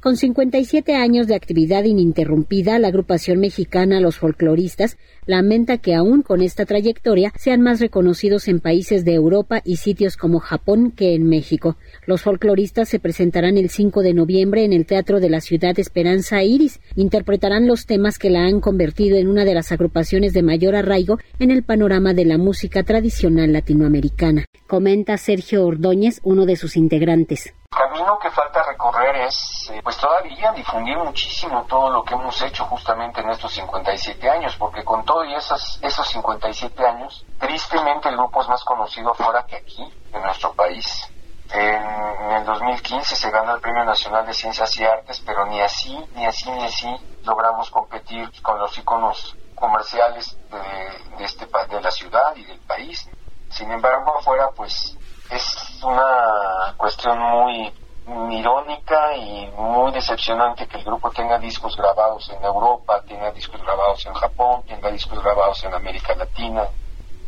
Con 57 años de actividad ininterrumpida, la agrupación mexicana Los Folcloristas lamenta que aún con esta trayectoria sean más reconocidos en países de Europa y sitios como Japón que en México. Los folcloristas se presentarán el 5 de noviembre en el Teatro de la Ciudad Esperanza Iris. Interpretarán los temas que la han convertido en una de las agrupaciones de mayor arraigo en el panorama de la música tradicional latinoamericana. Comenta Sergio Ordóñez, uno de sus integrantes camino que falta recorrer es, eh, pues todavía difundir muchísimo todo lo que hemos hecho justamente en estos 57 años, porque con todo y esos, esos 57 años, tristemente el grupo es más conocido fuera que aquí, en nuestro país. En, el 2015 se ganó el Premio Nacional de Ciencias y Artes, pero ni así, ni así, ni así logramos competir con los iconos comerciales de, de, este, de la ciudad y del país. Sin embargo, afuera, pues es una cuestión muy, irónica y muy decepcionante que el grupo tenga discos grabados en Europa, tenga discos grabados en Japón, tenga discos grabados en América Latina,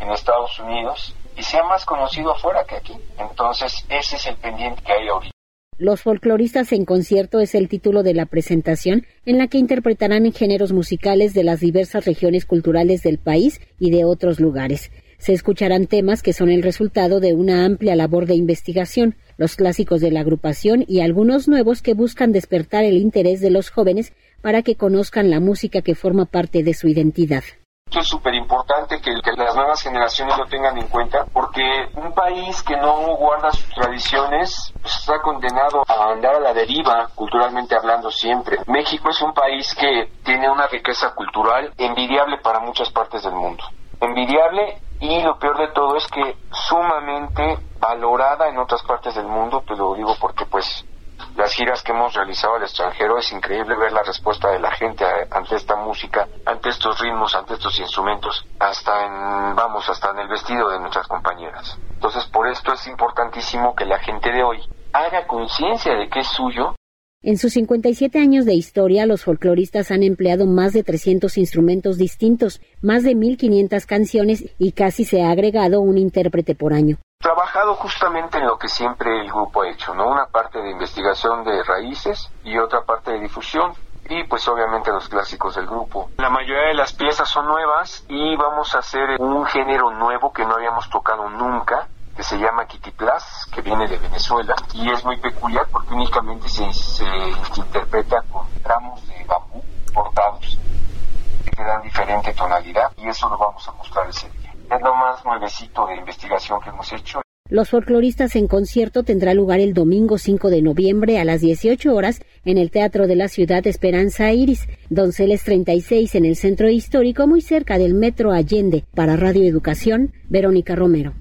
en Estados Unidos y sea más conocido afuera que aquí. Entonces ese es el pendiente que hay ahorita. Los folcloristas en concierto es el título de la presentación en la que interpretarán géneros musicales de las diversas regiones culturales del país y de otros lugares. Se escucharán temas que son el resultado de una amplia labor de investigación, los clásicos de la agrupación y algunos nuevos que buscan despertar el interés de los jóvenes para que conozcan la música que forma parte de su identidad. Esto es súper importante que, las nuevas generaciones lo tengan en cuenta porque un país que no guarda sus tradiciones pues, está condenado a andar a la deriva culturalmente hablando siempre. México es un país que tiene una riqueza cultural envidiable para muchas partes del mundo. Envidiable y lo peor de todo es que sumamente valorada en otras partes del mundo, te lo digo porque pues las giras que hemos realizado al extranjero es increíble ver la respuesta de la gente ante esta música, ante estos ritmos, ante estos instrumentos, hasta en, vamos, hasta en el vestido de nuestras compañeras. Entonces por esto es importantísimo que la gente de hoy haga conciencia de que es suyo en sus 57 años de historia, los folcloristas han empleado más de 300 instrumentos distintos, más de 1.500 canciones y casi se ha agregado un intérprete por año. Trabajado justamente en lo que siempre el grupo ha hecho, ¿no? Una parte de investigación de raíces y otra parte de difusión y pues obviamente los clásicos del grupo. La mayoría de las piezas son nuevas y vamos a hacer un género nuevo que no habíamos tocado nunca se llama Kitiplas, que viene de Venezuela, y es muy peculiar porque únicamente se, interpreta con tramos de bambú cortados que dan diferente tonalidad y eso lo vamos a mostrar ese día. Es lo más nuevecito de investigación que hemos hecho. Los folcloristas en concierto tendrá lugar el domingo 5 de noviembre a las 18 horas en el Teatro de la Ciudad Esperanza Iris, Donceles 36 en el Centro Histórico muy cerca del Metro Allende. Para Radio Educación, Verónica Romero.